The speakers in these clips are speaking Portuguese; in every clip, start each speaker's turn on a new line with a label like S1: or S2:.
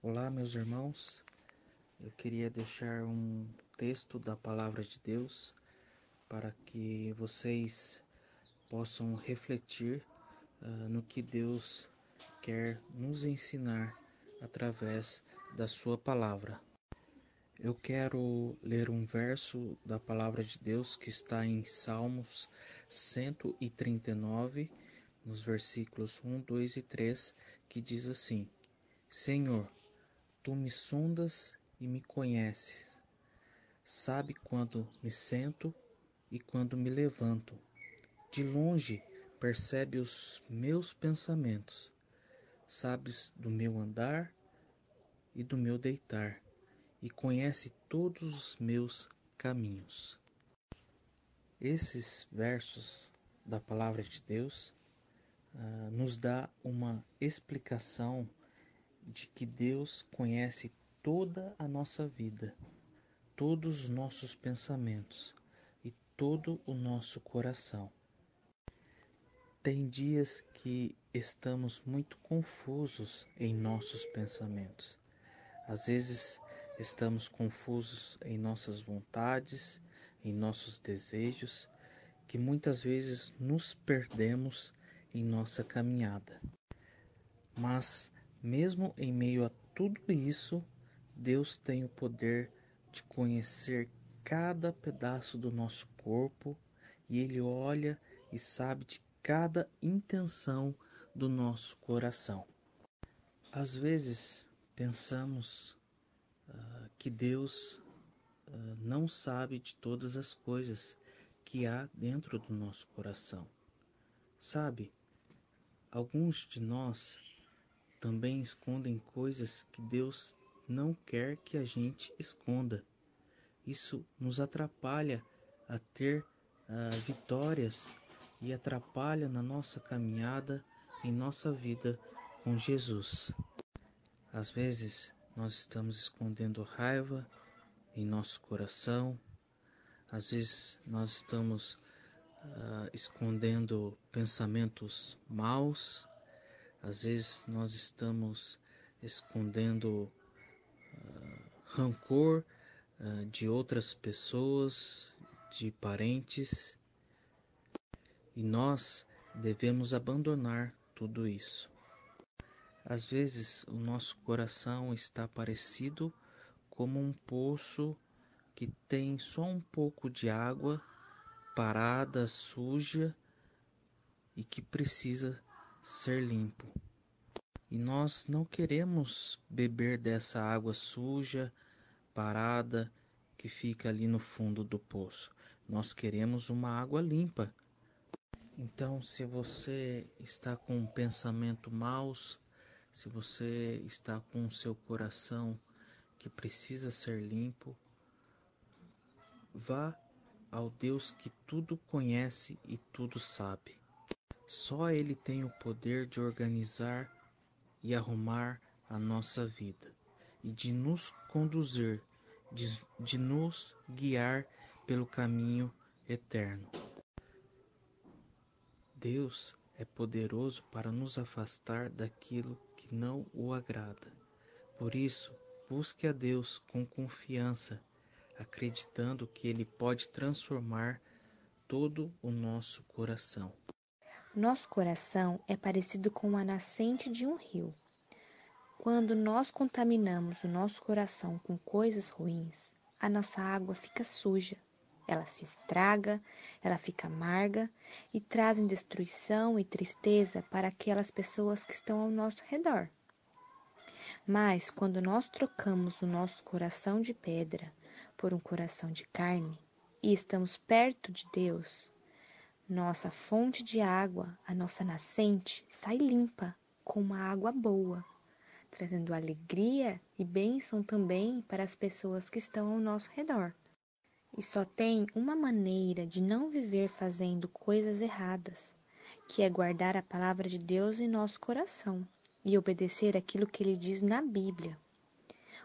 S1: Olá, meus irmãos. Eu queria deixar um texto da palavra de Deus para que vocês possam refletir uh, no que Deus quer nos ensinar através da Sua palavra. Eu quero ler um verso da palavra de Deus que está em Salmos 139, nos versículos 1, 2 e 3, que diz assim: Senhor, tu me sondas e me conheces. Sabe quando me sento e quando me levanto. De longe percebe os meus pensamentos. Sabes do meu andar e do meu deitar e conhece todos os meus caminhos. Esses versos da palavra de Deus uh, nos dá uma explicação de que Deus conhece toda a nossa vida, todos os nossos pensamentos e todo o nosso coração. Tem dias que estamos muito confusos em nossos pensamentos. Às vezes Estamos confusos em nossas vontades, em nossos desejos, que muitas vezes nos perdemos em nossa caminhada. Mas, mesmo em meio a tudo isso, Deus tem o poder de conhecer cada pedaço do nosso corpo e Ele olha e sabe de cada intenção do nosso coração. Às vezes pensamos uh, que Deus uh, não sabe de todas as coisas que há dentro do nosso coração. Sabe, alguns de nós também escondem coisas que Deus não quer que a gente esconda. Isso nos atrapalha a ter uh, vitórias e atrapalha na nossa caminhada em nossa vida com Jesus. Às vezes nós estamos escondendo raiva em nosso coração, às vezes nós estamos uh, escondendo pensamentos maus, às vezes nós estamos escondendo uh, rancor uh, de outras pessoas, de parentes, e nós devemos abandonar tudo isso. Às vezes o nosso coração está parecido como um poço que tem só um pouco de água parada, suja e que precisa ser limpo. E nós não queremos beber dessa água suja, parada, que fica ali no fundo do poço. Nós queremos uma água limpa. Então, se você está com um pensamento maus, se você está com o seu coração que precisa ser limpo, vá ao Deus que tudo conhece e tudo sabe. Só Ele tem o poder de organizar e arrumar a nossa vida e de nos conduzir, de, de nos guiar pelo caminho eterno. Deus é poderoso para nos afastar daquilo que não o agrada. Por isso, busque a Deus com confiança, acreditando que Ele pode transformar todo o nosso coração.
S2: Nosso coração é parecido com a nascente de um rio. Quando nós contaminamos o nosso coração com coisas ruins, a nossa água fica suja ela se estraga, ela fica amarga e trazem destruição e tristeza para aquelas pessoas que estão ao nosso redor. Mas quando nós trocamos o nosso coração de pedra por um coração de carne e estamos perto de Deus, nossa fonte de água, a nossa nascente, sai limpa, com uma água boa, trazendo alegria e bênção também para as pessoas que estão ao nosso redor. E só tem uma maneira de não viver fazendo coisas erradas, que é guardar a palavra de Deus em nosso coração e obedecer aquilo que ele diz na Bíblia.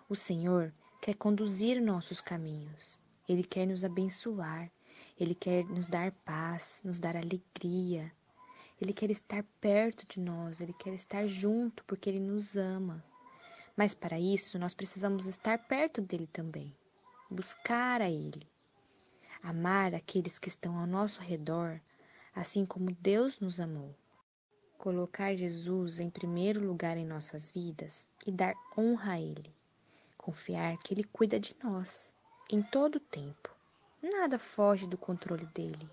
S2: O Senhor quer conduzir nossos caminhos. Ele quer nos abençoar. Ele quer nos dar paz, nos dar alegria. Ele quer estar perto de nós, ele quer estar junto porque ele nos ama. Mas para isso, nós precisamos estar perto dele também, buscar a ele, amar aqueles que estão ao nosso redor, assim como Deus nos amou. Colocar Jesus em primeiro lugar em nossas vidas e dar honra a ele. Confiar que ele cuida de nós em todo o tempo. Nada foge do controle dele.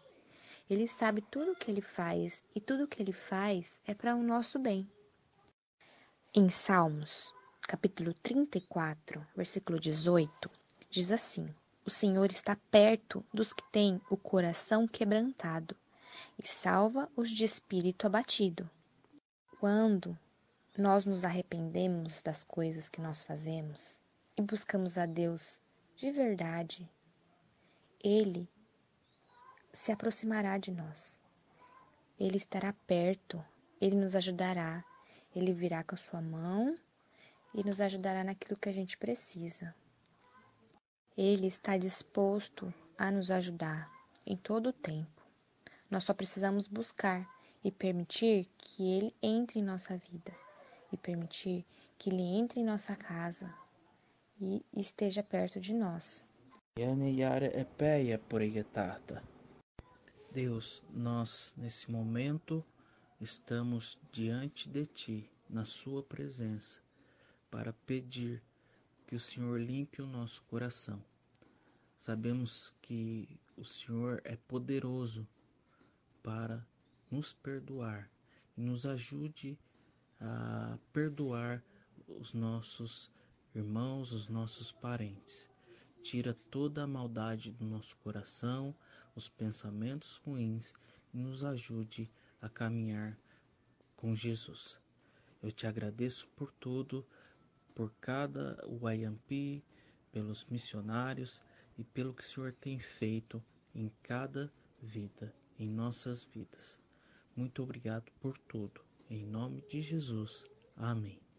S2: Ele sabe tudo o que ele faz e tudo o que ele faz é para o nosso bem. Em Salmos, capítulo 34, versículo 18, diz assim: O Senhor está perto dos que têm o coração quebrantado e salva os de espírito abatido. Quando nós nos arrependemos das coisas que nós fazemos e buscamos a Deus de verdade, Ele se aproximará de nós. Ele estará perto, ele nos ajudará, ele virá com a sua mão e nos ajudará naquilo que a gente precisa. Ele está disposto a nos ajudar em todo o tempo. Nós só precisamos buscar e permitir que ele entre em nossa vida e permitir que ele entre em nossa casa e esteja perto de nós.
S1: Deus, nós nesse momento estamos diante de Ti, na Sua presença, para pedir que o Senhor limpe o nosso coração. Sabemos que o Senhor é poderoso para nos perdoar e nos ajude a perdoar os nossos irmãos, os nossos parentes. Tira toda a maldade do nosso coração os pensamentos ruins e nos ajude a caminhar com Jesus. Eu te agradeço por tudo, por cada YMP, pelos missionários e pelo que o Senhor tem feito em cada vida, em nossas vidas. Muito obrigado por tudo. Em nome de Jesus. Amém.